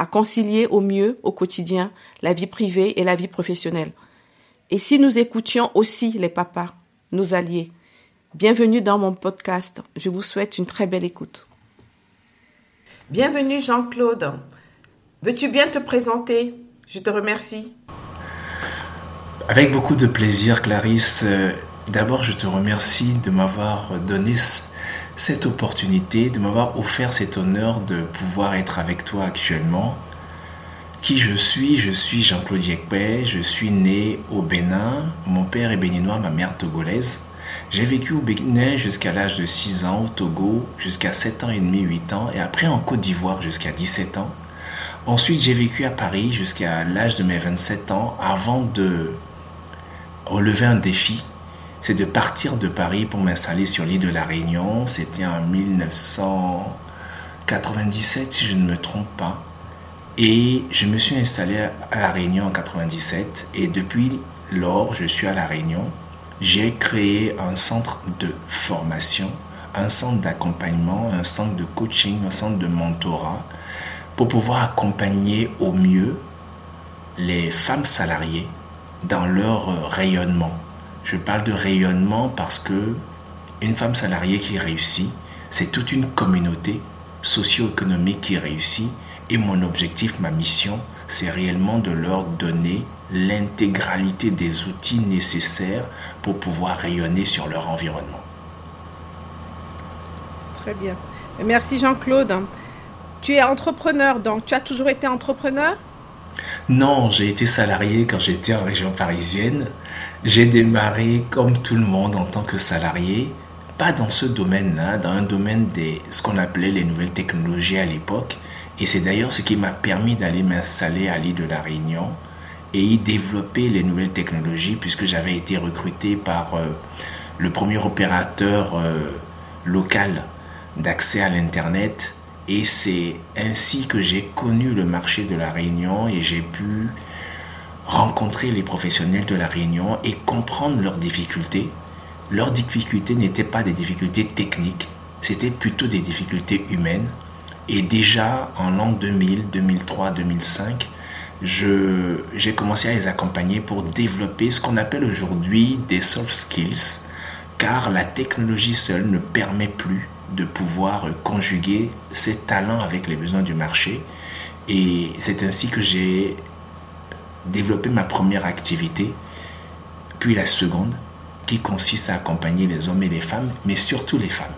à concilier au mieux au quotidien la vie privée et la vie professionnelle. Et si nous écoutions aussi les papas, nos alliés Bienvenue dans mon podcast. Je vous souhaite une très belle écoute. Bienvenue Jean-Claude. Veux-tu bien te présenter? Je te remercie. Avec beaucoup de plaisir, Clarisse. Euh, d'abord, je te remercie de m'avoir donné cette opportunité, de m'avoir offert cet honneur de pouvoir être avec toi actuellement. Qui je suis Je suis Jean-Claude Yekpe, je suis né au Bénin. Mon père est béninois, ma mère togolaise. J'ai vécu au Bénin jusqu'à l'âge de 6 ans, au Togo jusqu'à 7 ans et demi, 8 ans, et après en Côte d'Ivoire jusqu'à 17 ans. Ensuite, j'ai vécu à Paris jusqu'à l'âge de mes 27 ans avant de relever un défi. C'est de partir de Paris pour m'installer sur l'île de la Réunion. C'était en 1997, si je ne me trompe pas. Et je me suis installé à la Réunion en 97. Et depuis lors, je suis à la Réunion j'ai créé un centre de formation, un centre d'accompagnement, un centre de coaching, un centre de mentorat pour pouvoir accompagner au mieux les femmes salariées dans leur rayonnement. Je parle de rayonnement parce que une femme salariée qui réussit, c'est toute une communauté socio-économique qui réussit et mon objectif, ma mission, c'est réellement de leur donner l'intégralité des outils nécessaires pour pouvoir rayonner sur leur environnement. Très bien. Merci Jean-Claude. Tu es entrepreneur, donc tu as toujours été entrepreneur? Non, j'ai été salarié quand j'étais en région parisienne. J'ai démarré comme tout le monde en tant que salarié, pas dans ce domaine-là, dans un domaine des ce qu'on appelait les nouvelles technologies à l'époque. Et c'est d'ailleurs ce qui m'a permis d'aller m'installer à l'île de la Réunion et y développer les nouvelles technologies puisque j'avais été recruté par euh, le premier opérateur euh, local d'accès à l'Internet et c'est ainsi que j'ai connu le marché de la Réunion et j'ai pu rencontrer les professionnels de la Réunion et comprendre leurs difficultés. Leurs difficultés n'étaient pas des difficultés techniques, c'était plutôt des difficultés humaines. Et déjà en l'an 2000, 2003, 2005, j'ai commencé à les accompagner pour développer ce qu'on appelle aujourd'hui des soft skills, car la technologie seule ne permet plus de pouvoir conjuguer ses talents avec les besoins du marché. Et c'est ainsi que j'ai développé ma première activité, puis la seconde, qui consiste à accompagner les hommes et les femmes, mais surtout les femmes.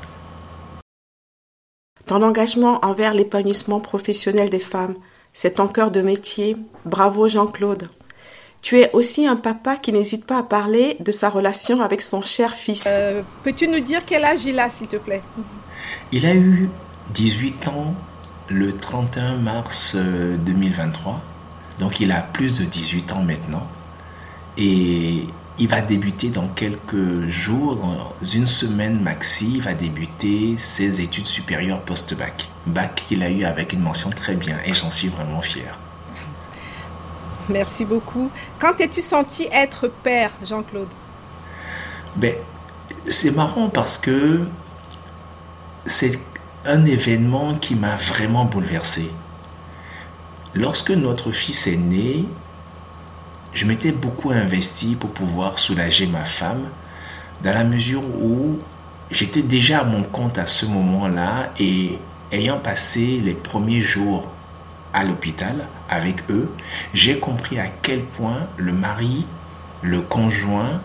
Ton engagement envers l'épanouissement professionnel des femmes c'est ton cœur de métier. Bravo Jean-Claude. Tu es aussi un papa qui n'hésite pas à parler de sa relation avec son cher fils. Euh, peux-tu nous dire quel âge il a, s'il te plaît? Il a eu 18 ans le 31 mars 2023. Euh, Donc il a plus de 18 ans maintenant. Et il va débuter dans quelques jours, dans une semaine maxi, il va débuter ses études supérieures post-bac. Bac qu'il a eu avec une mention très bien et j'en suis vraiment fier. Merci beaucoup. Quand t'es-tu senti être père, Jean-Claude? Ben, C'est marrant parce que c'est un événement qui m'a vraiment bouleversé. Lorsque notre fils est né, je m'étais beaucoup investi pour pouvoir soulager ma femme, dans la mesure où j'étais déjà à mon compte à ce moment-là et ayant passé les premiers jours à l'hôpital avec eux, j'ai compris à quel point le mari, le conjoint,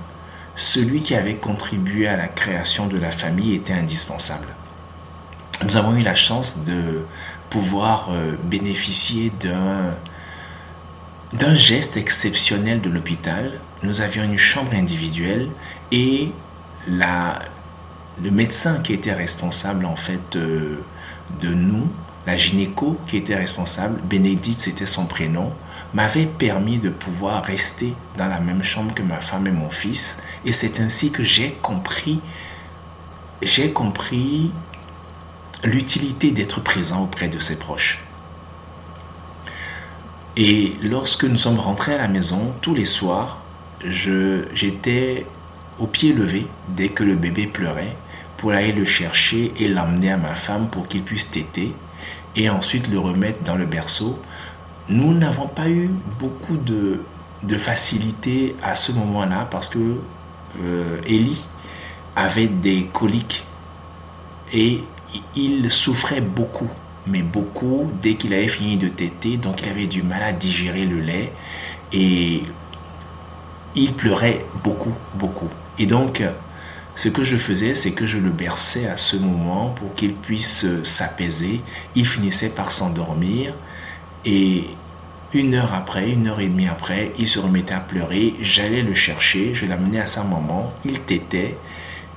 celui qui avait contribué à la création de la famille était indispensable. Nous avons eu la chance de pouvoir euh, bénéficier d'un geste exceptionnel de l'hôpital. Nous avions une chambre individuelle et la, le médecin qui était responsable en fait euh, de nous, la gynéco qui était responsable, Bénédicte c'était son prénom, m'avait permis de pouvoir rester dans la même chambre que ma femme et mon fils. Et c'est ainsi que j'ai compris, j'ai compris l'utilité d'être présent auprès de ses proches. Et lorsque nous sommes rentrés à la maison, tous les soirs, j'étais au pied levé dès que le bébé pleurait pour aller le chercher et l'emmener à ma femme pour qu'il puisse téter et ensuite le remettre dans le berceau. Nous n'avons pas eu beaucoup de, de facilité à ce moment-là parce que euh, Ellie avait des coliques et il souffrait beaucoup, mais beaucoup dès qu'il avait fini de téter, donc il avait du mal à digérer le lait et il pleurait beaucoup, beaucoup. Et donc, ce que je faisais, c'est que je le berçais à ce moment pour qu'il puisse s'apaiser. Il finissait par s'endormir et une heure après, une heure et demie après, il se remettait à pleurer. J'allais le chercher, je l'amenais à sa maman, il tétait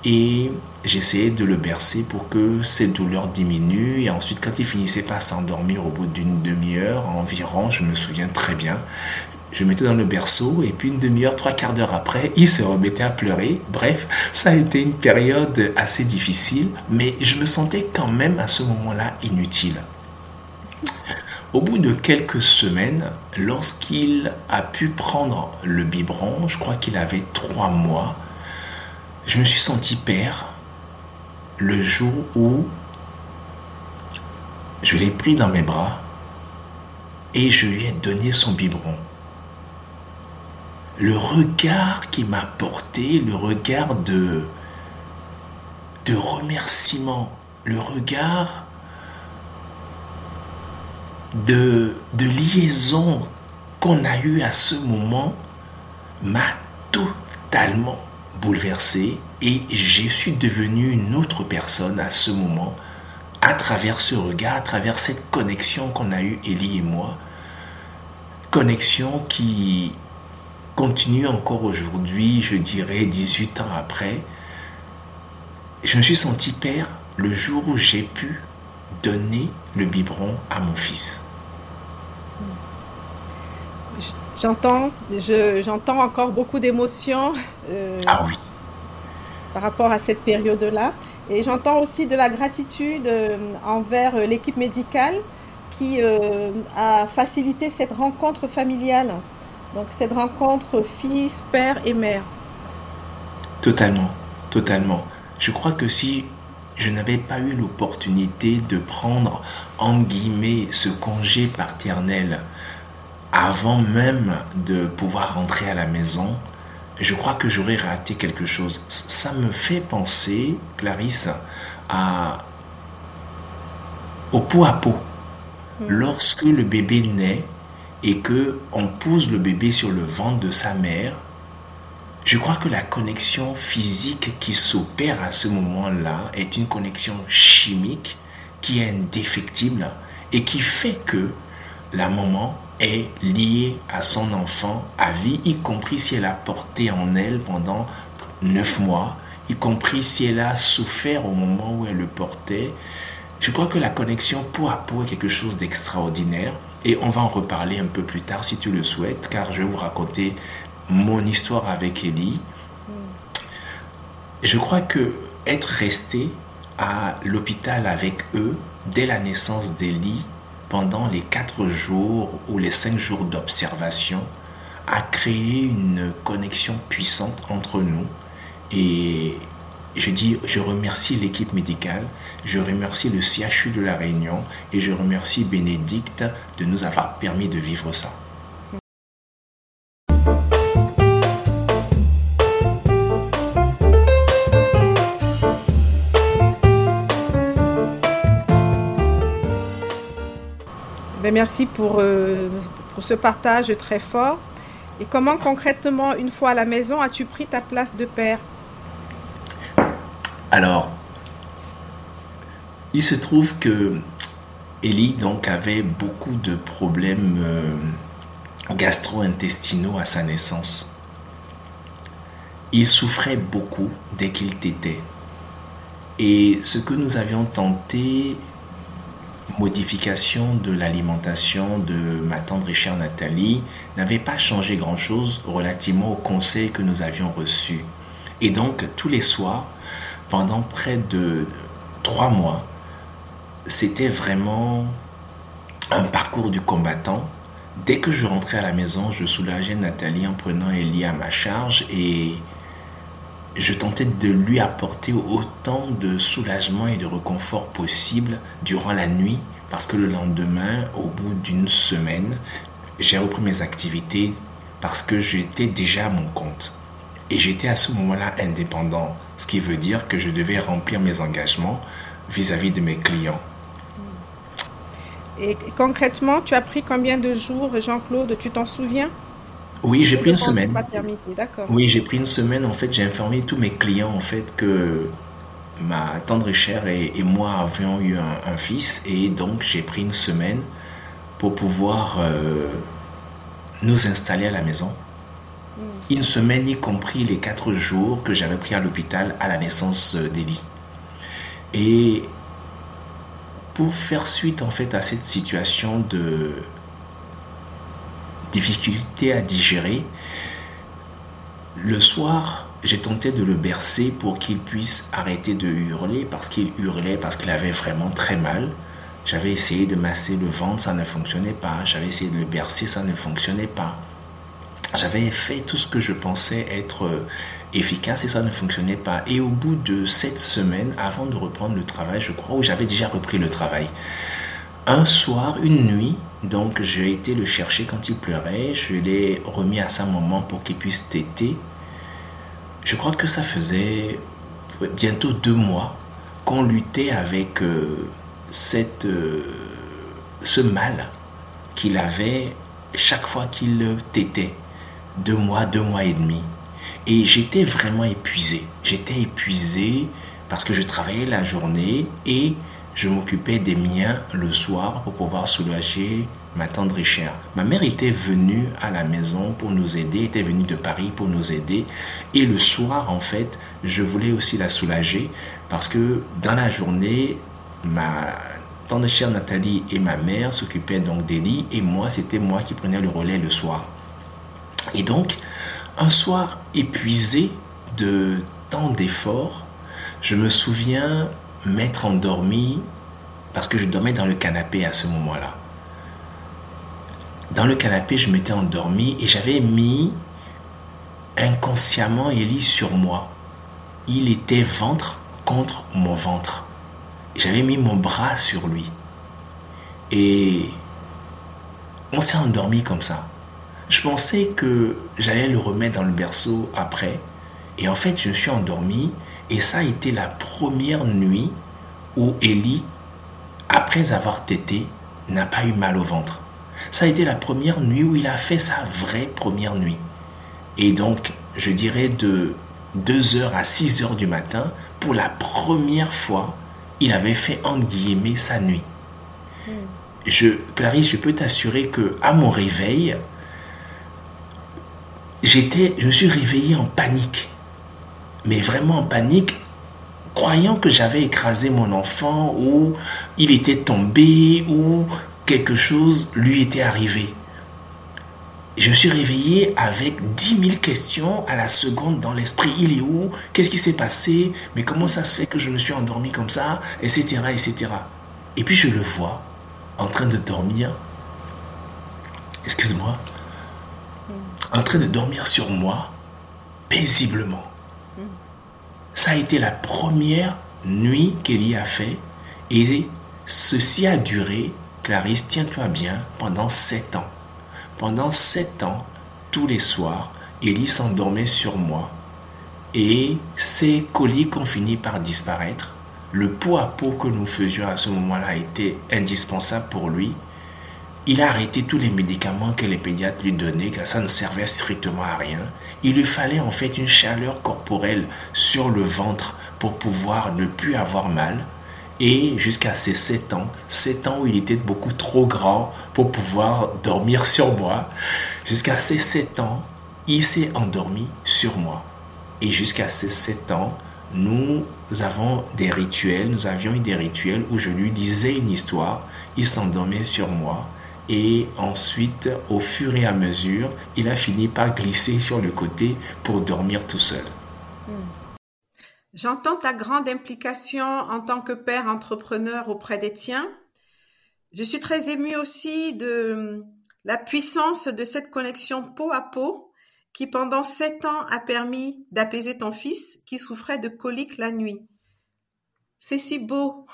et j'essayais de le bercer pour que ses douleurs diminuent. Et ensuite, quand il finissait par s'endormir au bout d'une demi-heure environ, je me souviens très bien, je mettais dans le berceau et puis une demi-heure, trois quarts d'heure après, il se remettait à pleurer. Bref, ça a été une période assez difficile, mais je me sentais quand même à ce moment-là inutile. Au bout de quelques semaines, lorsqu'il a pu prendre le biberon, je crois qu'il avait trois mois, je me suis senti père le jour où je l'ai pris dans mes bras et je lui ai donné son biberon. Le regard qui m'a porté, le regard de, de remerciement, le regard de, de liaison qu'on a eu à ce moment m'a totalement bouleversé et je suis devenu une autre personne à ce moment à travers ce regard, à travers cette connexion qu'on a eue, Elie et moi. Connexion qui continue encore aujourd'hui, je dirais 18 ans après. Je me suis senti père le jour où j'ai pu donner le biberon à mon fils. J'entends, j'entends encore beaucoup d'émotions. Euh, ah oui. Par rapport à cette période-là. Et j'entends aussi de la gratitude euh, envers euh, l'équipe médicale qui a facilité cette rencontre familiale. Donc cette rencontre fils, père et mère. Totalement, totalement. Je crois que si je n'avais pas eu l'opportunité de prendre, en guillemets, ce congé paternel avant même de pouvoir rentrer à la maison, je crois que j'aurais raté quelque chose. Ça me fait penser, Clarisse, à, au pot à pot. Mm. Lorsque le bébé naît, et que on pose le bébé sur le ventre de sa mère, je crois que la connexion physique qui s'opère à ce moment-là est une connexion chimique qui est indéfectible et qui fait que la maman est liée à son enfant à vie, y compris si elle a porté en elle pendant neuf mois, y compris si elle a souffert au moment où elle le portait. Je crois que la connexion peau à peau est quelque chose d'extraordinaire. Et on va en reparler un peu plus tard si tu le souhaites, car je vais vous raconter mon histoire avec Ellie. Je crois que être resté à l'hôpital avec eux dès la naissance d'Ellie, pendant les quatre jours ou les cinq jours d'observation, a créé une connexion puissante entre nous. Et je dis, je remercie l'équipe médicale, je remercie le CHU de la Réunion et je remercie Bénédicte de nous avoir permis de vivre ça. Merci pour, euh, pour ce partage très fort. Et comment concrètement, une fois à la maison, as-tu pris ta place de père? Alors, il se trouve que Ellie donc avait beaucoup de problèmes euh, gastro-intestinaux à sa naissance. Il souffrait beaucoup dès qu'il tétait. Et ce que nous avions tenté modification de l'alimentation de ma tendre et chère Nathalie n'avait pas changé grand-chose relativement aux conseils que nous avions reçus. Et donc, tous les soirs, pendant près de trois mois, c'était vraiment un parcours du combattant. Dès que je rentrais à la maison, je soulageais Nathalie en prenant Ellie à ma charge et je tentais de lui apporter autant de soulagement et de réconfort possible durant la nuit parce que le lendemain, au bout d'une semaine, j'ai repris mes activités parce que j'étais déjà à mon compte. Et j'étais à ce moment-là indépendant, ce qui veut dire que je devais remplir mes engagements vis-à-vis de mes clients. Et concrètement, tu as pris combien de jours, Jean-Claude Tu t'en souviens? Oui, j'ai pris une semaine. Oui, j'ai pris une semaine. En fait, j'ai informé tous mes clients en fait que ma tendre et chère et, moi avions eu un, fils et donc j'ai pris une semaine pour pouvoir euh, nous installer à la maison. Mm. Une semaine y compris les quatre jours que j'avais pris à l'hôpital à la naissance d'Elie. Et pour faire suite en fait à cette situation de difficulté à digérer, le soir, j'ai tenté de le bercer pour qu'il puisse arrêter de hurler parce qu'il hurlait, parce qu'il avait vraiment très mal. J'avais essayé de masser le ventre, ça ne fonctionnait pas. J'avais essayé de le bercer, ça ne fonctionnait pas. J'avais fait tout ce que je pensais être efficace et ça ne fonctionnait pas. Et au bout de sept semaines, avant de reprendre le travail, je crois, où j'avais déjà repris le travail, un soir, une nuit, donc j'ai été le chercher quand il pleurait, je l'ai remis à sa maman pour qu'il puisse téter. Je crois que ça faisait bientôt deux mois qu'on luttait avec euh, cette, euh, ce mal qu'il avait chaque fois qu'il tétait. Deux mois, deux mois et demi. Et j'étais vraiment épuisé. J'étais épuisé parce que je travaillais la journée et je m'occupais des miens le soir pour pouvoir soulager ma tendre et chère. Ma mère était venue à la maison pour nous aider, était venue de Paris pour nous aider. Et le soir, en fait, je voulais aussi la soulager parce que dans la journée, ma tendre et chère Nathalie et ma mère s'occupaient donc d'Elie et moi, c'était moi qui prenais le relais le soir. Et donc, un soir épuisé de tant d'efforts, je me souviens m'être endormi parce que je dormais dans le canapé à ce moment-là. Dans le canapé, je m'étais endormi et j'avais mis inconsciemment Élie sur moi. Il était ventre contre mon ventre. J'avais mis mon bras sur lui. Et on s'est endormi comme ça. Je pensais que j'allais le remettre dans le berceau après. Et en fait, je me suis endormi. Et ça a été la première nuit où Ellie, après avoir tété, n'a pas eu mal au ventre. Ça a été la première nuit où il a fait sa vraie première nuit. Et donc, je dirais de 2h à 6h du matin, pour la première fois, il avait fait en guillemets sa nuit. Hmm. Je, Clarisse, je peux t'assurer que à mon réveil, j'étais, je me suis réveillé en panique. Mais vraiment en panique, croyant que j'avais écrasé mon enfant ou il était tombé ou quelque chose lui était arrivé. Je me suis réveillé avec dix mille questions à la seconde dans l'esprit. Il est où? Qu'est-ce qui s'est passé? Mais comment ça se fait que je me suis endormi comme ça? Etc. etc. Et puis je le vois en train de dormir. Excuse-moi en train de dormir sur moi paisiblement. Ça a été la première nuit qu'elle y a fait et ceci a duré, Clarisse, tiens-toi bien, pendant sept ans. Pendant sept ans, tous les soirs, Ellie s'endormait sur moi et ses coliques ont fini par disparaître. Le pot à pot que nous faisions à ce moment-là était indispensable pour lui il a arrêté tous les médicaments que les pédiatres lui donnaient, car ça ne servait strictement à rien. Il lui fallait en fait une chaleur corporelle sur le ventre pour pouvoir ne plus avoir mal. Et jusqu'à ses 7 ans, 7 ans où il était beaucoup trop grand pour pouvoir dormir sur moi, jusqu'à ses 7 ans, il s'est endormi sur moi. Et jusqu'à ses 7 ans, nous avons des rituels, nous avions eu des rituels où je lui disais une histoire, il s'endormait sur moi et ensuite, au fur et à mesure, il a fini par glisser sur le côté pour dormir tout seul. J'entends ta grande implication en tant que père entrepreneur auprès des tiens. Je suis très émue aussi de la puissance de cette connexion peau à peau qui pendant sept ans a permis d'apaiser ton fils qui souffrait de coliques la nuit. C'est si beau.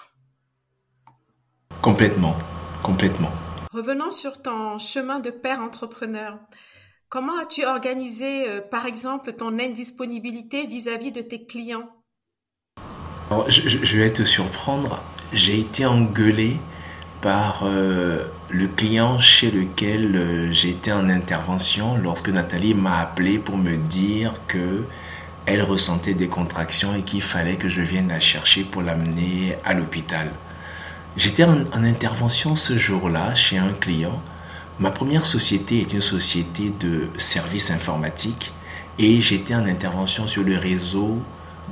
Complètement, complètement. Revenons sur ton chemin de père entrepreneur. Comment as-tu organisé, euh, par exemple, ton indisponibilité vis-à-vis de tes clients? Je, vais te surprendre. J'ai été engueulé par euh, le client chez lequel euh, j'étais en intervention lorsque Nathalie m'a appelé pour me dire que elle ressentait des contractions et qu'il fallait que je vienne la chercher pour l'amener à l'hôpital. J'étais en, intervention ce jour-là chez un client. Ma première société est une société de services informatiques et j'étais en intervention sur le réseau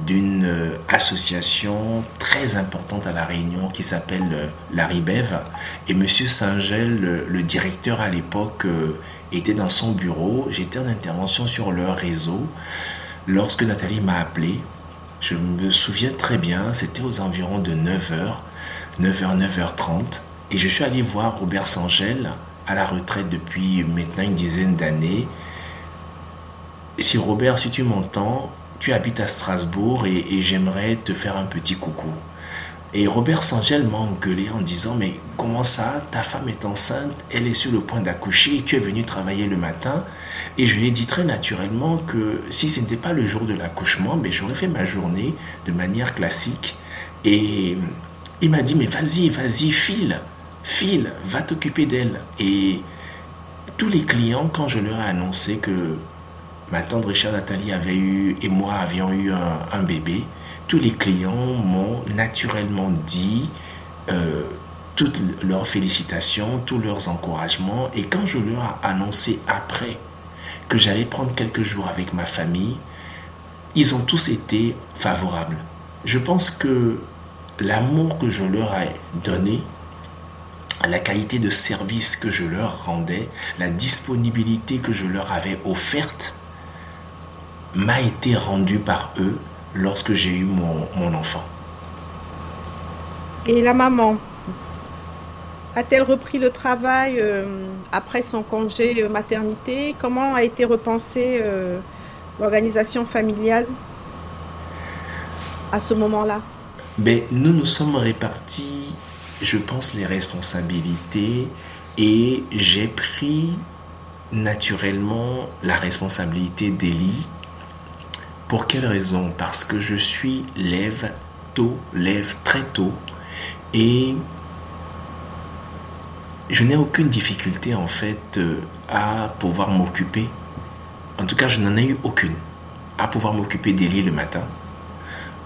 d'une euh, association très importante à La Réunion qui s'appelle euh, la RIBEV. Et Monsieur Singel, le, directeur à l'époque, euh, était dans son bureau. J'étais en intervention sur leur réseau. Lorsque Nathalie m'a appelé, je me souviens très bien, c'était aux environs de 9h, 9h, 9h30. Et je suis allé voir Robert Sangel à la retraite depuis maintenant une dizaine d'années. Si Robert, si tu m'entends, tu habites à Strasbourg et, j'aimerais te faire un petit coucou. Et Robert Sangel m'a engueulé en disant Mais comment ça Ta femme est enceinte, elle est sur le point d'accoucher et tu es venu travailler le matin. Et je lui ai dit très naturellement que si ce n'était pas le jour de l'accouchement, ben, j'aurais fait ma journée de manière classique. Et il m'a dit Mais vas-y, vas-y, file, file, va t'occuper d'elle. Et tous les clients, quand je leur ai annoncé que ma tante Richard Nathalie avait eu et moi avions eu un, bébé, tous les clients m'ont naturellement dit euh, toutes leurs félicitations, tous leurs encouragements. Et quand je leur ai annoncé après que j'allais prendre quelques jours avec ma famille, ils ont tous été favorables. Je pense que l'amour que je leur ai donné, la qualité de service que je leur rendais, la disponibilité que je leur avais offerte, m'a été rendu par eux lorsque j'ai eu mon, enfant. Et la maman a-t-elle repris le travail euh, après son congé euh, maternité? Comment a été repensée euh, l'organisation familiale à ce moment-là? Ben, Nous nous sommes répartis, je pense, les responsabilités et j'ai pris naturellement la responsabilité d'Elie pour quelle raison? Parce que je suis lève tôt, lève très tôt et je n'ai aucune difficulté en fait euh, à pouvoir m'occuper. En tout cas, je n'en ai eu aucune. À pouvoir m'occuper d'Elie le matin,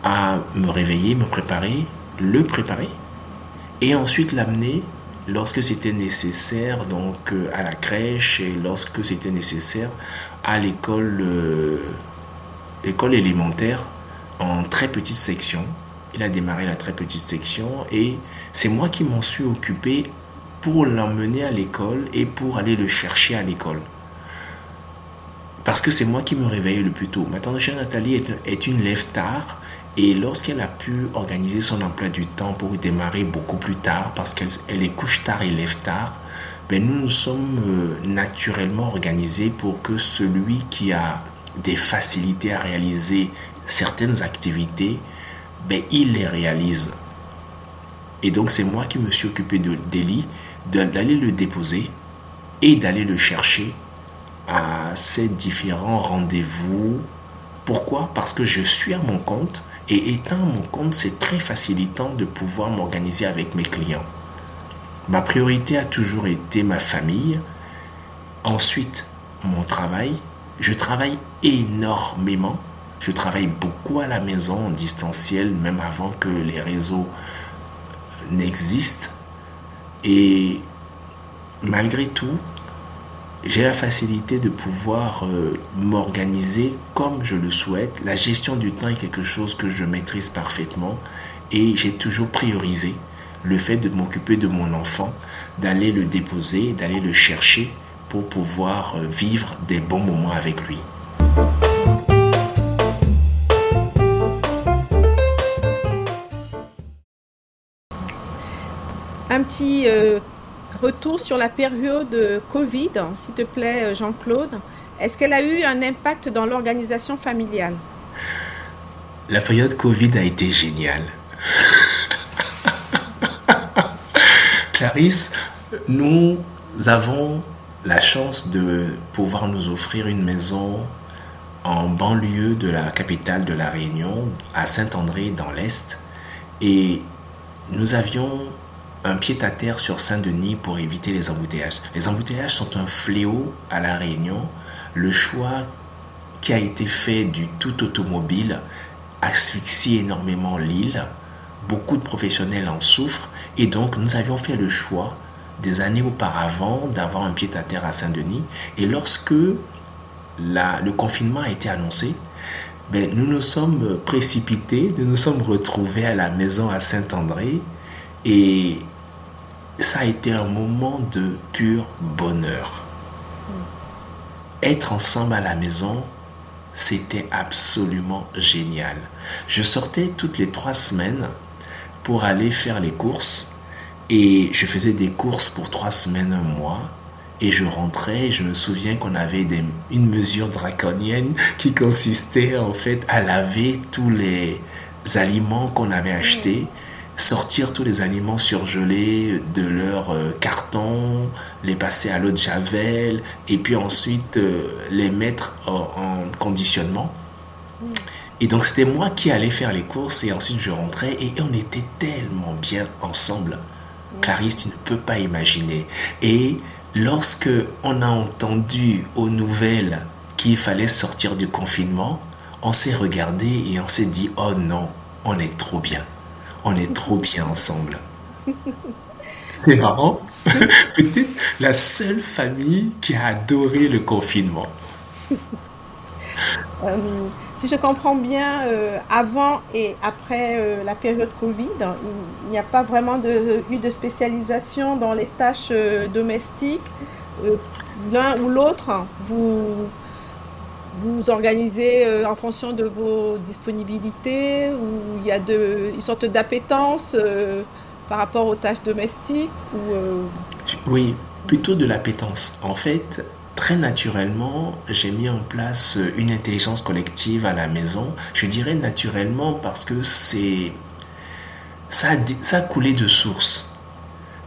à me réveiller, me préparer, le préparer et ensuite l'amener lorsque c'était nécessaire donc euh, à la crèche et lorsque c'était nécessaire à l'école euh, école élémentaire en très petite section. Il a démarré la très petite section et c'est moi qui m'en suis occupé pour l'emmener à l'école et pour aller le chercher à l'école. Parce que c'est moi qui me réveillais le plus tôt. Ma tante chère Nathalie est, est une lève tard et lorsqu'elle a pu organiser son emploi du temps pour démarrer beaucoup plus tard, parce qu'elle est couche tard et lève tard, ben nous nous sommes euh, naturellement organisés pour que celui qui a des facilités à réaliser certaines activités, ben, il les réalise. Et donc c'est moi qui me suis occupé d'Eli, d'aller le déposer et d'aller le chercher à ces différents rendez-vous. Pourquoi? Parce que je suis à mon compte et étant mon compte, c'est très facilitant de pouvoir m'organiser avec mes clients. Ma priorité a toujours été ma famille, ensuite mon travail je travaille énormément. Je travaille beaucoup à la maison en distanciel, même avant que les réseaux n'existent. Et malgré tout, j'ai la facilité de pouvoir euh, m'organiser comme je le souhaite. La gestion du temps est quelque chose que je maîtrise parfaitement et j'ai toujours priorisé le fait de m'occuper de mon enfant, d'aller le déposer, d'aller le chercher pour pouvoir euh, vivre des bons moments avec lui. Un petit euh, retour sur la période Covid, s'il te plaît, Jean-Claude. Est-ce qu'elle a eu un impact dans l'organisation familiale? La période Covid a été géniale. Clarisse, nous avons la chance de pouvoir nous offrir une maison en banlieue de la capitale de la Réunion, à Saint-André dans l'Est. Et nous avions un pied-à-terre sur Saint-Denis pour éviter les embouteillages. Les embouteillages sont un fléau à la Réunion. Le choix qui a été fait du tout automobile asphyxie énormément l'île. Beaucoup de professionnels en souffrent et donc nous avions fait le choix des années auparavant d'avoir un pied-à-terre à Saint-Denis. Et lorsque le confinement a été annoncé, ben, nous nous sommes précipités, nous nous sommes retrouvés à la maison à Saint-André et ça a été un moment de pur bonheur. Être ensemble à la maison, c'était absolument génial. Je sortais toutes les trois semaines pour aller faire les courses et je faisais des courses pour trois semaines, un mois. Et je rentrais, je me souviens qu'on avait une mesure draconienne qui consistait en fait à laver tous les aliments qu'on avait achetés sortir tous les aliments surgelés de leur euh, carton, les passer à l'eau de javel et puis ensuite euh, les mettre en, conditionnement. Et donc c'était moi qui allais faire les courses et ensuite je rentrais et on était tellement bien ensemble. Clarisse, tu ne peux pas imaginer. Et lorsque on a entendu aux nouvelles qu'il fallait sortir du confinement, on s'est regardé et on s'est dit, oh non, on est trop bien on est trop bien ensemble. C'est marrant. Peut-être la seule famille qui a adoré le confinement. Euh, si je comprends bien, euh, avant et après euh, la période Covid, il n'y a pas vraiment de, eu de spécialisation dans les tâches domestiques. L'un ou l'autre, vous, vous organisez euh, en fonction de vos disponibilités ou il y a une sorte d'appétence euh, par rapport aux tâches domestiques euh, Oui, plutôt de l'appétence. En fait, très naturellement, j'ai mis en place une intelligence collective à la maison. Je dirais naturellement parce que c'est ça, ça a coulé de source.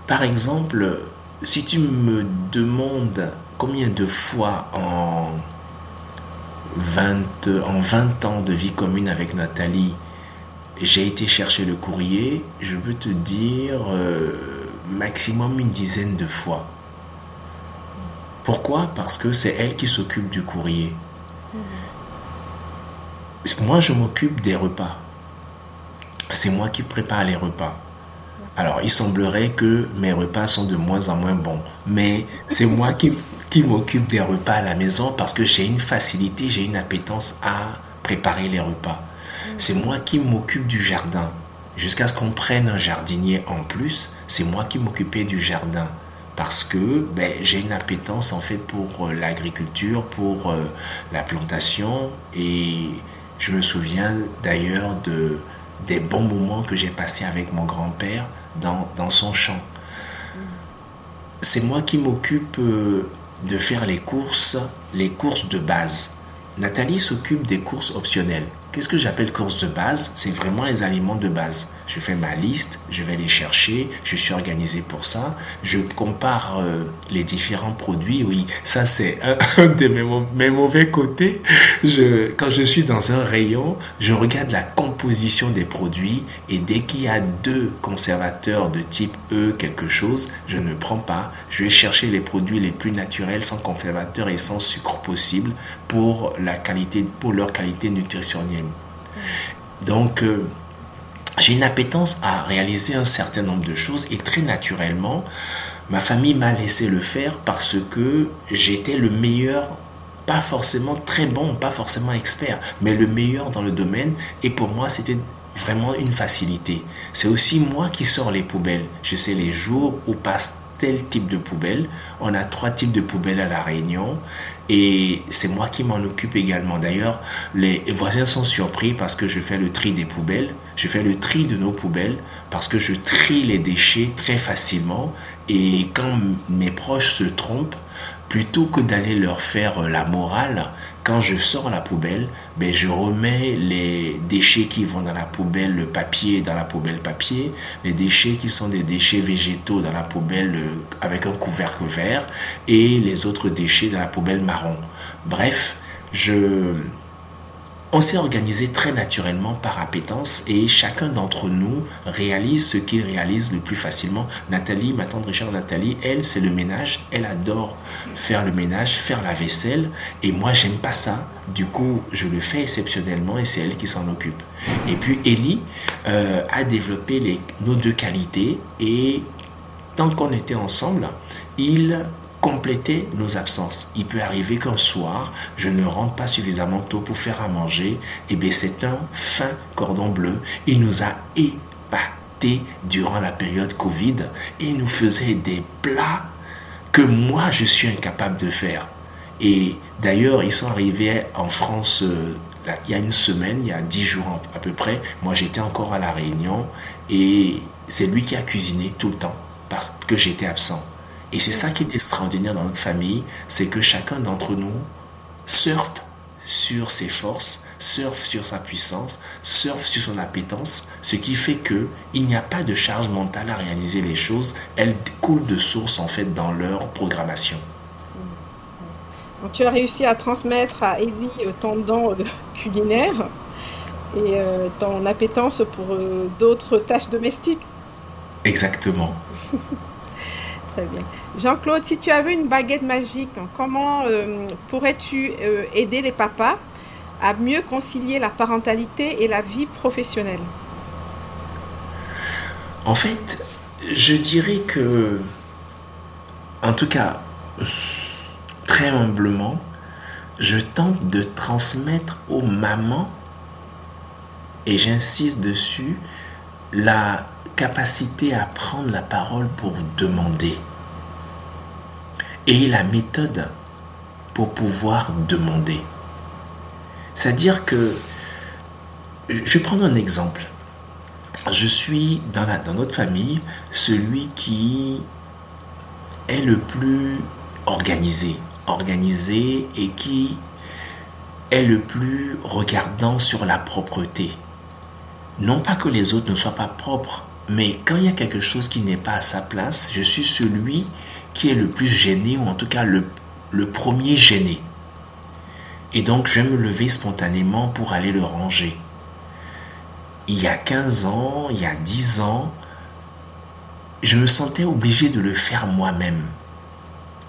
Par exemple, si tu me demandes combien de fois en 20, en 20 ans de vie commune avec Nathalie, j'ai été chercher le courrier, je peux te dire euh, maximum une dizaine de fois. Pourquoi? Parce que c'est elle qui s'occupe du courrier. Moi, je m'occupe des repas. C'est moi qui prépare les repas. Alors, il semblerait que mes repas sont de moins en moins bons, mais c'est moi qui qui m'occupe des repas à la maison parce que j'ai une facilité, j'ai une appétence à préparer les repas. C'est moi qui m'occupe du jardin. Jusqu'à ce qu'on prenne un jardinier en plus, c'est moi qui m'occupais du jardin. Parce que ben, j'ai une appétence en fait pour euh, l'agriculture, pour euh, la plantation. Et je me souviens d'ailleurs de, des bons moments que j'ai passés avec mon grand-père dans, dans son champ. C'est moi qui m'occupe euh, de faire les courses, les courses de base. Nathalie s'occupe des courses optionnelles. Qu'est-ce que j'appelle courses de base? C'est vraiment les aliments de base. Je fais ma liste, je vais les chercher, je suis organisé pour ça. Je compare euh, les différents produits. Oui, ça c'est un, de mes, mauvais côtés. Je, quand je suis dans un rayon, je regarde la composition des produits et dès qu'il y a deux conservateurs de type E quelque chose, je ne prends pas. Je vais chercher les produits les plus naturels, sans conservateur et sans sucre possible pour la qualité, pour leur qualité nutritionnelle. Donc, euh, j'ai une appétence à réaliser un certain nombre de choses et très naturellement, Ma famille m'a laissé le faire parce que j'étais le meilleur, pas forcément très bon, pas forcément expert, mais le meilleur dans le domaine. Et pour moi, c'était vraiment une facilité. C'est aussi moi qui sors les poubelles. Je sais les jours où passe type de poubelle. On a trois types de poubelles à la Réunion et c'est moi qui m'en occupe également. D'ailleurs, les voisins sont surpris parce que je fais le tri des poubelles. Je fais le tri de nos poubelles parce que je trie les déchets très facilement et quand mes proches se trompent, plutôt que d'aller leur faire la morale, quand je sors la poubelle, ben je remets les déchets qui vont dans la poubelle le papier dans la poubelle papier, les déchets qui sont des déchets végétaux dans la poubelle euh, avec un couvercle vert et les autres déchets dans la poubelle marron. Bref, je on s'est organisé très naturellement par appétence et chacun d'entre nous réalise ce qu'il réalise le plus facilement. Nathalie, ma tante Richard Nathalie, elle, c'est le ménage. Elle adore faire le ménage, faire la vaisselle. Et moi, j'aime pas ça. Du coup, je le fais exceptionnellement et c'est elle qui s'en occupe. Et puis, Ellie euh, a développé les, nos deux qualités et tant qu'on était ensemble, il compléter nos absences. Il peut arriver qu'un soir, je ne rentre pas suffisamment tôt pour faire à manger. Et eh bien, c'est un fin cordon bleu. Il nous a épatés durant la période Covid. Il nous faisait des plats que moi, je suis incapable de faire. Et d'ailleurs, ils sont arrivés en France euh, il y a une semaine, il y a dix jours à peu près. Moi, j'étais encore à La Réunion et c'est lui qui a cuisiné tout le temps parce que j'étais absent. Et c'est ça qui est extraordinaire dans notre famille, c'est que chacun d'entre nous surfe sur ses forces, surfe sur sa puissance, surfe sur son appétence, ce qui fait que il n'y a pas de charge mentale à réaliser les choses, elles coulent de source en fait dans leur programmation. Donc, tu as réussi à transmettre à Ellie euh, ton don euh, culinaire et euh, ton appétence pour d'autres tâches domestiques. Exactement. Très bien. Jean-Claude, si tu avais une baguette magique, comment euh, pourrais-tu euh, aider les papas à mieux concilier la parentalité et la vie professionnelle? En fait, je dirais que, en tout cas, très humblement, je tente de transmettre aux mamans, et j'insiste dessus, la capacité à prendre la parole pour demander et la méthode pour pouvoir demander. C'est-à-dire que, je vais prendre un exemple. Je suis dans, la, dans notre famille celui qui est le plus organisé, organisé et qui est le plus regardant sur la propreté. Non pas que les autres ne soient pas propres, mais quand il y a quelque chose qui n'est pas à sa place, je suis celui qui est le plus gêné, ou en tout cas le, premier gêné. Et donc je vais me lever spontanément pour aller le ranger. Il y a 15 ans, il y a 10 ans, je me sentais obligé de le faire moi-même.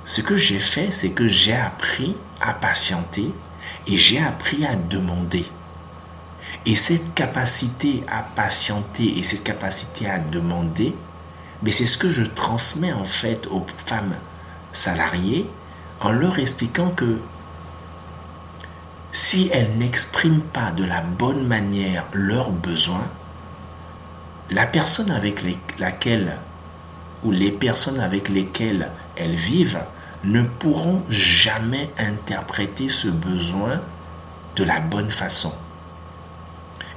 Ce que j'ai fait, c'est que j'ai appris à patienter et j'ai appris à demander. Et cette capacité à patienter et cette capacité à demander, mais c'est ce que je transmets en fait aux femmes salariées en leur expliquant que si elles n'expriment pas de la bonne manière leurs besoins, la personne avec laquelle ou les personnes avec lesquelles elles vivent ne pourront jamais interpréter ce besoin de la bonne façon.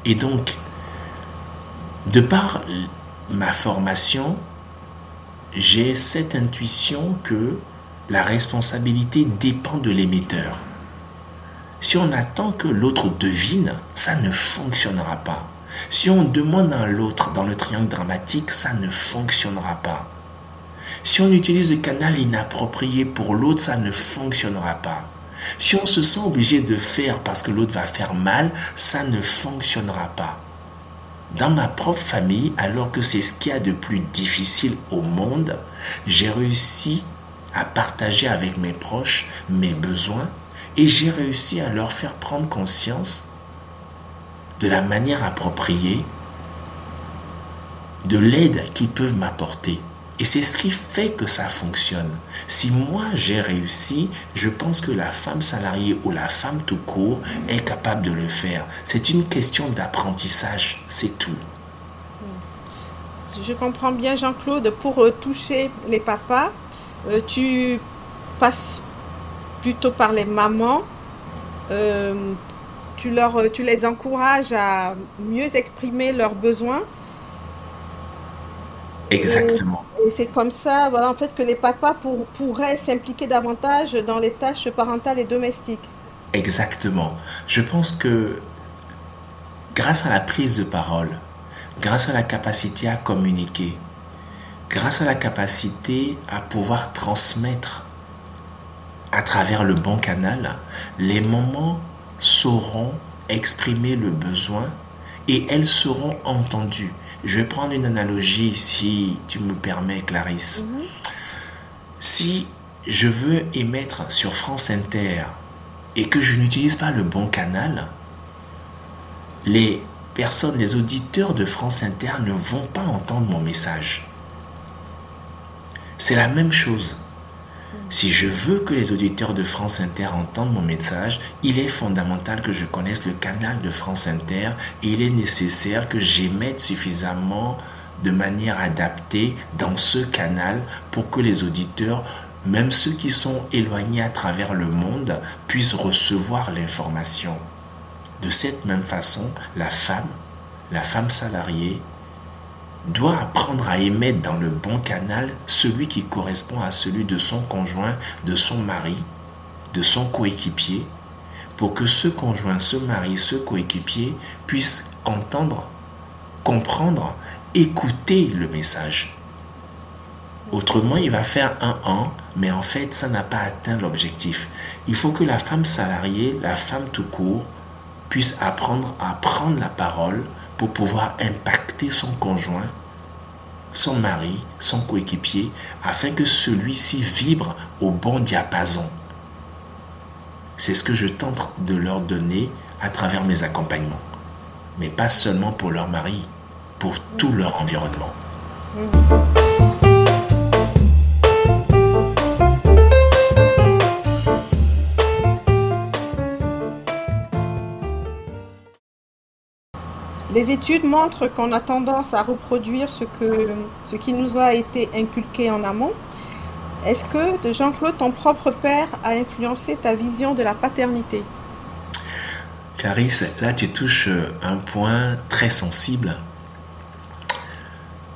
Et donc, de par ma formation, j'ai cette intuition que la responsabilité dépend de l'émetteur. Si on attend que l'autre devine, ça ne fonctionnera pas. Si on demande à l'autre dans le triangle dramatique, ça ne fonctionnera pas. Si on utilise le canal inapproprié pour l'autre, ça ne fonctionnera pas. Si on se sent obligé de faire parce que l'autre va faire mal, ça ne fonctionnera pas dans ma propre famille, alors que c'est ce qu'il y a de plus difficile au monde, j'ai réussi à partager avec mes proches mes besoins et j'ai réussi à leur faire prendre conscience de la manière appropriée de l'aide qu'ils peuvent m'apporter. Et c'est ce qui fait que ça fonctionne. Si moi j'ai réussi, je pense que la femme salariée ou la femme tout court est capable de le faire. C'est une question d'apprentissage, c'est tout. Je comprends bien Jean-Claude, pour euh, toucher les papas, euh, tu passes plutôt par les mamans. Euh, tu, leur, tu les encourages à mieux exprimer leurs besoins. Exactement. Et, c'est comme ça, voilà, en fait, que les papas pourraient s'impliquer davantage dans les tâches parentales et domestiques. Exactement. Je pense que grâce à la prise de parole, grâce à la capacité à communiquer, grâce à la capacité à pouvoir transmettre à travers le bon canal, les mamans sauront exprimer le besoin et elles seront entendues. Je vais prendre une analogie si tu me permets, Clarisse. Mhm. Si je veux émettre sur France Inter et que je n'utilise pas le bon canal, les personnes, les auditeurs de France Inter ne vont pas entendre mon message. C'est la même chose. Si je veux que les auditeurs de France Inter entendent mon message, il est fondamental que je connaisse le canal de France Inter et il est nécessaire que j'émette suffisamment de manière adaptée dans ce canal pour que les auditeurs, même ceux qui sont éloignés à travers le monde, puissent recevoir l'information. De cette même façon, la femme, la femme salariée, doit apprendre à émettre dans le bon canal celui qui correspond à celui de son conjoint, de son mari, de son coéquipier, pour que ce conjoint, ce mari, ce coéquipier puisse entendre, comprendre, écouter le message. Autrement, il va faire un an, mais en fait, ça n'a pas atteint l'objectif. Il faut que la femme salariée, la femme tout court, puisse apprendre à prendre la parole pour pouvoir impacter son conjoint, son mari, son coéquipier, afin que celui-ci vibre au bon diapason. C'est ce que je tente de leur donner à travers mes accompagnements. Mais pas seulement pour leur mari, pour tout leur environnement. Les études montrent qu'on a tendance à reproduire ce, que, ce qui nous a été inculqué en amont. Est-ce que, de Jean-Claude, ton propre père a influencé ta vision de la paternité? Clarisse, là tu touches un point très sensible.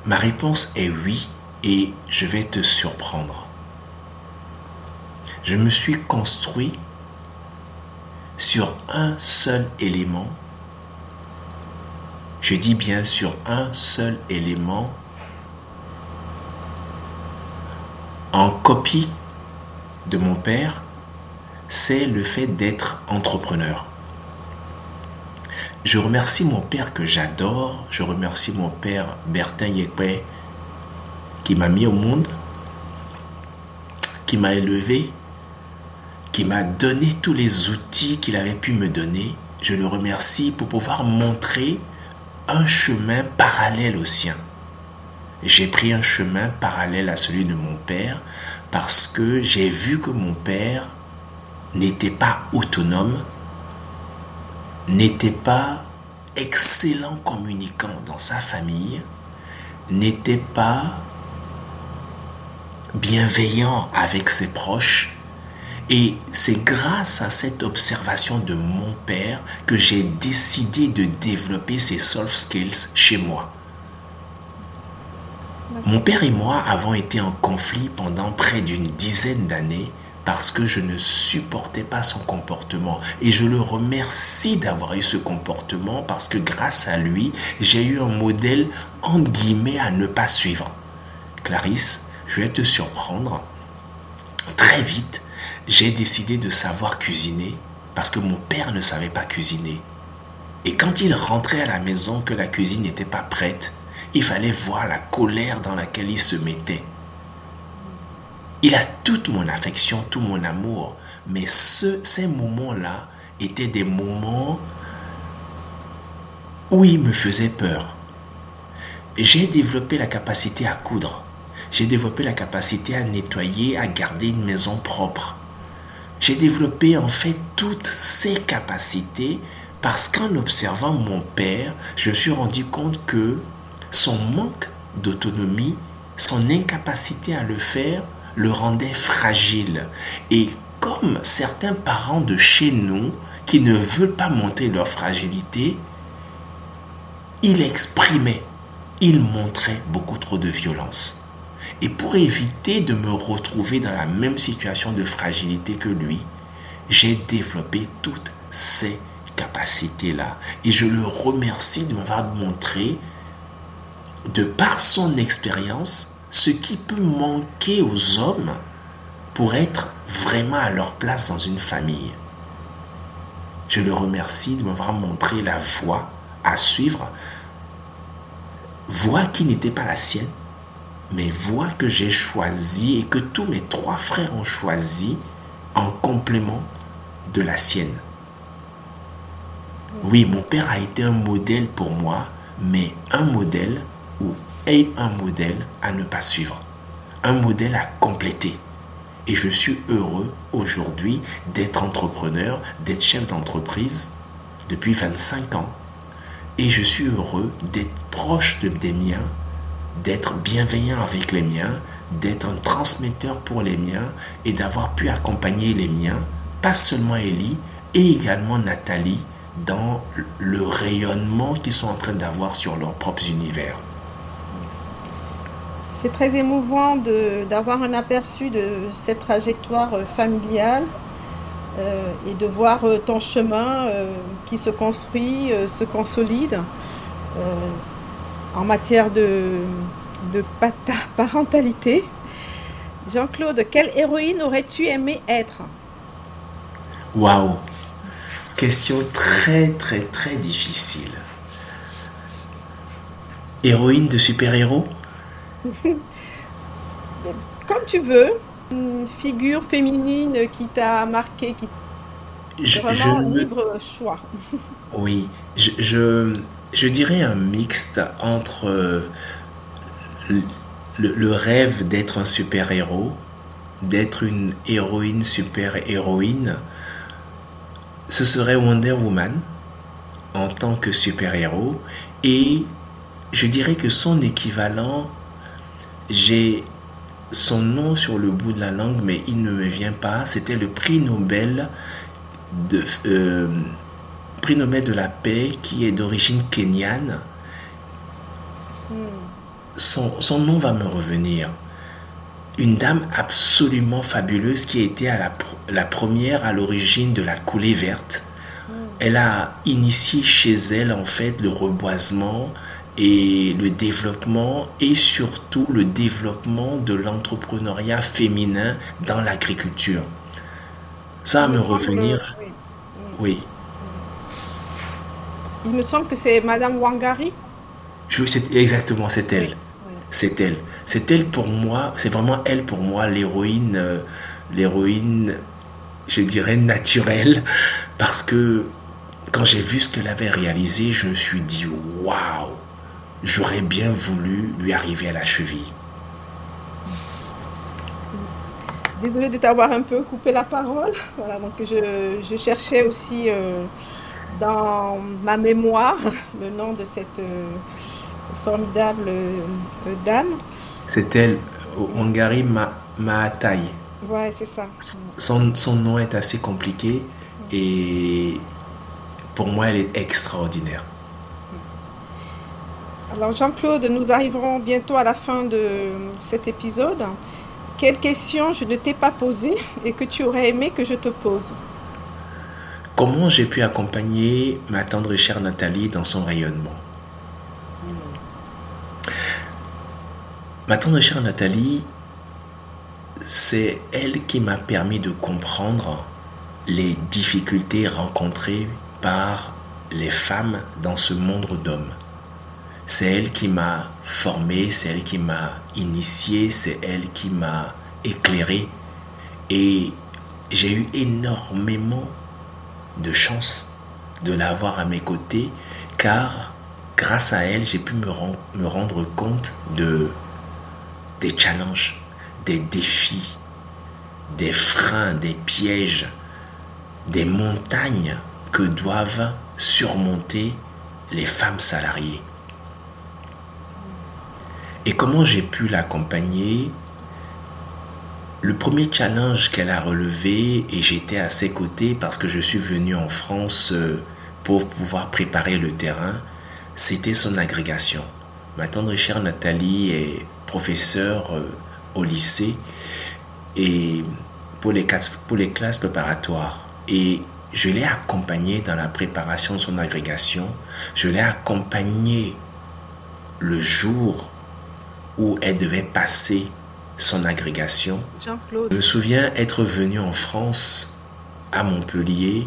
Ma réponse est oui et je vais te surprendre. Je me suis construit sur un seul élément je dis bien sur un seul élément en copie de mon père, c'est le fait d'être entrepreneur. Je remercie mon père que j'adore, je remercie mon père Bertin Yekwe qui m'a mis au monde, qui m'a élevé, qui m'a donné tous les outils qu'il avait pu me donner. Je le remercie pour pouvoir montrer un chemin parallèle au sien. J'ai pris un chemin parallèle à celui de mon père parce que j'ai vu que mon père n'était pas autonome, n'était pas excellent communicant dans sa famille, n'était pas bienveillant avec ses proches, et c'est grâce à cette observation de mon père que j'ai décidé de développer ces soft skills chez moi. Mon père et moi avons été en conflit pendant près d'une dizaine d'années parce que je ne supportais pas son comportement. Et je le remercie d'avoir eu ce comportement parce que grâce à lui, j'ai eu un modèle en guillemets à ne pas suivre. Clarisse, je vais te surprendre. Très vite, j'ai décidé de savoir cuisiner parce que mon père ne savait pas cuisiner. Et quand il rentrait à la maison que la cuisine n'était pas prête, il fallait voir la colère dans laquelle il se mettait. Il a toute mon affection, tout mon amour, mais ce, ces moments-là étaient des moments où il me faisait peur. J'ai développé la capacité à coudre. J'ai développé la capacité à nettoyer, à garder une maison propre. J'ai développé en fait toutes ces capacités parce qu'en observant mon père, je me suis rendu compte que son manque d'autonomie, son incapacité à le faire, le rendait fragile. Et comme certains parents de chez nous qui ne veulent pas monter leur fragilité, il exprimait, il montrait beaucoup trop de violence. Et pour éviter de me retrouver dans la même situation de fragilité que lui, j'ai développé toutes ces capacités-là. Et je le remercie de m'avoir montré, de par son expérience, ce qui peut manquer aux hommes pour être vraiment à leur place dans une famille. Je le remercie de m'avoir montré la voie à suivre, voie qui n'était pas la sienne, mais voie que j'ai choisie et que tous mes trois frères ont choisi en complément de la sienne. Oui, mon père a été un modèle pour moi, mais un modèle ou est un modèle à ne pas suivre, un modèle à compléter. Et je suis heureux aujourd'hui d'être entrepreneur, d'être chef d'entreprise depuis 25 ans. Et je suis heureux d'être proche de, des miens, d'être bienveillant avec les miens, d'être un transmetteur pour les miens et d'avoir pu accompagner les miens, pas seulement Ellie, et également Nathalie, dans le rayonnement qu'ils sont en train d'avoir sur leurs propres univers. C'est très émouvant d'avoir un aperçu de cette trajectoire euh, familiale euh, et de voir euh, ton chemin qui se construit, se consolide en matière de, de parentalité. Jean-Claude, quelle héroïne aurais-tu aimé être? Waouh Question très très très difficile. Héroïne de super-héros? Comme tu veux. Une figure féminine qui t'a marqué, qui je, vraiment libre choix. oui, je, je, dirais un mixte entre euh, le, rêve d'être un super-héros, d'être une héroïne super-héroïne. Ce serait Wonder Woman en tant que super-héros et je dirais que son équivalent j'ai son nom sur le bout de la langue, mais il ne me vient pas. C'était le prix Nobel de, euh, prix Nobel de la paix qui est d'origine kenyane. Son, son, nom va me revenir. Une dame absolument fabuleuse qui était à la, la première à l'origine de la coulée verte. Elle a initié chez elle en fait le reboisement, et le développement et surtout le développement de l'entrepreneuriat féminin dans l'agriculture. Ça va me revenir. Oui. Il me semble que c'est Madame Wangari. Exactement, c'est elle. C'est elle. C'est elle pour moi, c'est vraiment elle pour moi l'héroïne, euh, l'héroïne, je dirais naturelle, parce que quand j'ai vu ce qu'elle avait réalisé, je me suis dit waouh, j'aurais bien voulu lui arriver à la cheville. Désolée de t'avoir un peu coupé la parole. Voilà, donc je, cherchais aussi euh, dans ma mémoire le nom de cette euh, formidable euh, dame. C'est elle, Wangari Maatai. Ouais, c'est ça. Son, son nom est assez compliqué et pour moi, elle est extraordinaire. Alors Jean-Claude, nous arriverons bientôt à la fin de cet épisode. Quelle question je ne t'ai pas posée et que tu aurais aimé que je te pose? Comment j'ai pu accompagner ma tendre et chère Nathalie dans son rayonnement Ma tendre chère Nathalie, c'est elle qui m'a permis de comprendre les difficultés rencontrées par les femmes dans ce monde d'hommes. C'est elle qui m'a formé, c'est elle qui m'a initié, c'est elle qui m'a éclairé. Et j'ai eu énormément de chance de l'avoir à mes côtés, car grâce à elle, j'ai pu me, rendre compte de des challenges, des défis, des freins, des pièges, des montagnes que doivent surmonter les femmes salariées. Et comment j'ai pu l'accompagner Le premier challenge qu'elle a relevé, et j'étais à ses côtés parce que je suis venu en France euh, pour pouvoir préparer le terrain, c'était son agrégation. Ma tendre chère Nathalie est professeure euh, au lycée et pour les, pour les classes préparatoires. Et je l'ai accompagnée dans la préparation de son agrégation. Je l'ai accompagnée le jour où elle devait passer son agrégation. Je me souviens être venu en France, à Montpellier,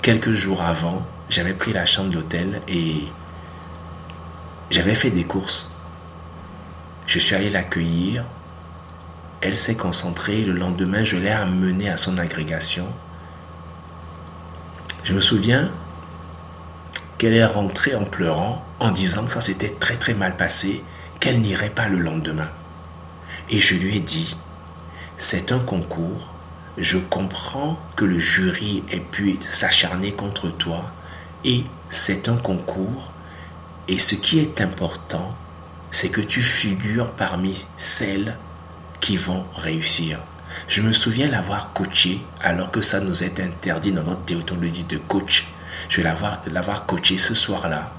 quelques jours avant. J'avais pris la chambre d'hôtel et j'avais fait des courses. Je suis allé l'accueillir. Elle s'est concentrée. Le lendemain, je l'ai amenée à son agrégation. Je me souviens qu'elle est rentrée en pleurant, en disant que ça s'était très très mal passé qu'elle n'irait pas le lendemain. Et je lui ai dit, c'est un concours, je comprends que le jury ait pu s'acharner contre toi, et c'est un concours, et ce qui est important, c'est que tu figures parmi celles qui vont réussir. Je me souviens l'avoir coaché alors que ça nous est interdit dans notre déontologie de coach. Je vais l'avoir coaché ce soir-là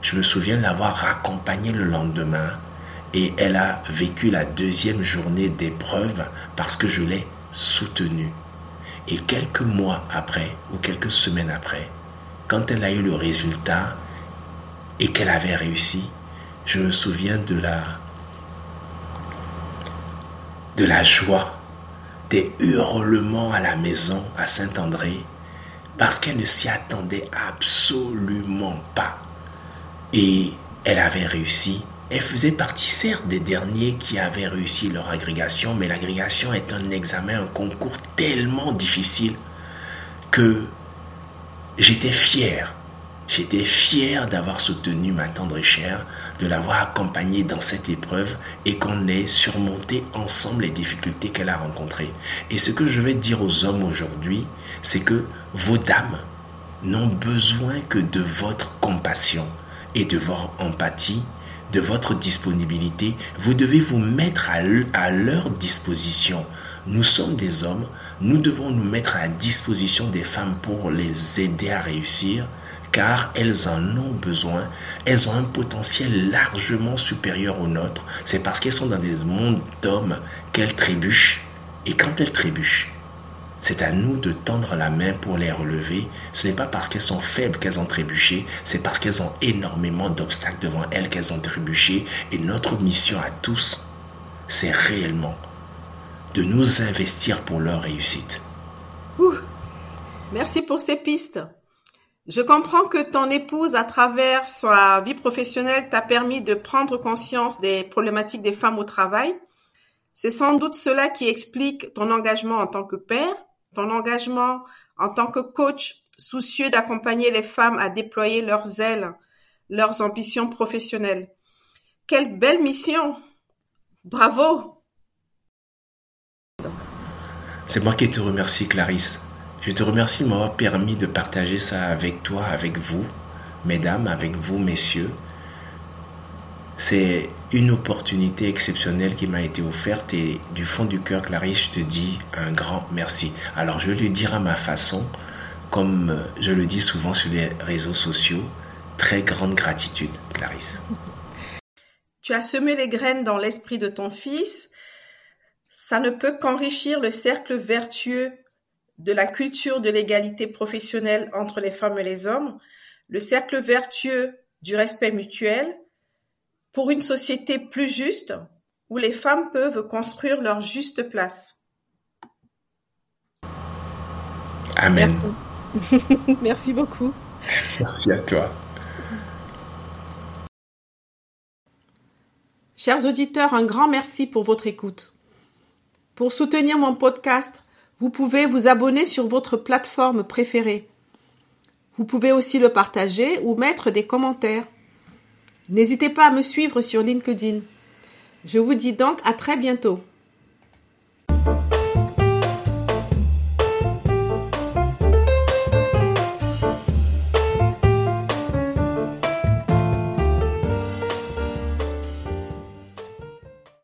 je me souviens l'avoir accompagnée le lendemain et elle a vécu la deuxième journée d'épreuve parce que je l'ai soutenue. Et quelques mois après, ou quelques semaines après, quand elle a eu le résultat et qu'elle avait réussi, je me souviens de la de la joie, des hurlements à la maison à Saint-André, parce qu'elle ne s'y attendait absolument pas. Et elle avait réussi. Elle faisait partie certes des derniers qui avaient réussi leur agrégation, mais l'agrégation est un examen, un concours tellement difficile que j'étais fier. J'étais fier d'avoir soutenu ma tendre chère, de l'avoir accompagnée dans cette épreuve et qu'on ait surmonté ensemble les difficultés qu'elle a rencontrées. Et ce que je vais dire aux hommes aujourd'hui, c'est que vos dames n'ont besoin que de votre compassion et de votre empathie, de votre disponibilité. Vous devez vous mettre à leur disposition. Nous sommes des hommes, nous devons nous mettre à la disposition des femmes pour les aider à réussir, car elles en ont besoin. Elles ont un potentiel largement supérieur au nôtre. C'est parce qu'elles sont dans des mondes d'hommes qu'elles trébuchent. Et quand elles trébuchent, c'est à nous de tendre la main pour les relever. Ce n'est pas parce qu'elles sont faibles qu'elles ont trébuché, c'est parce qu'elles ont énormément d'obstacles devant elles qu'elles ont trébuché. Et notre mission à tous, c'est réellement de nous investir pour leur réussite. Merci pour ces pistes. Je comprends que ton épouse, à travers sa vie professionnelle, t'a permis de prendre conscience des problématiques des femmes au travail. C'est sans doute cela qui explique ton engagement en tant que père, ton engagement en tant que coach soucieux d'accompagner les femmes à déployer leurs ailes, leurs ambitions professionnelles. Quelle belle mission Bravo C'est moi qui te remercie, Clarisse. Je te remercie de m'avoir permis de partager ça avec toi, avec vous, mesdames, avec vous, messieurs. C'est une opportunité exceptionnelle qui m'a été offerte et du fond du cœur, Clarisse, je te dis un grand merci. Alors je le dire à ma façon, comme je le dis souvent sur les réseaux sociaux, très grande gratitude, Clarisse. Tu as semé les graines dans l'esprit de ton fils. Ça ne peut qu'enrichir le cercle vertueux de la culture de l'égalité professionnelle entre les femmes et les hommes, le cercle vertueux du respect mutuel, pour une société plus juste où les femmes peuvent construire leur juste place. Amen. Merci beaucoup. Merci à toi. Chers auditeurs, un grand merci pour votre écoute. Pour soutenir mon podcast, vous pouvez vous abonner sur votre plateforme préférée. Vous pouvez aussi le partager ou mettre des commentaires. N'hésitez pas à me suivre sur LinkedIn. Je vous dis donc à très bientôt.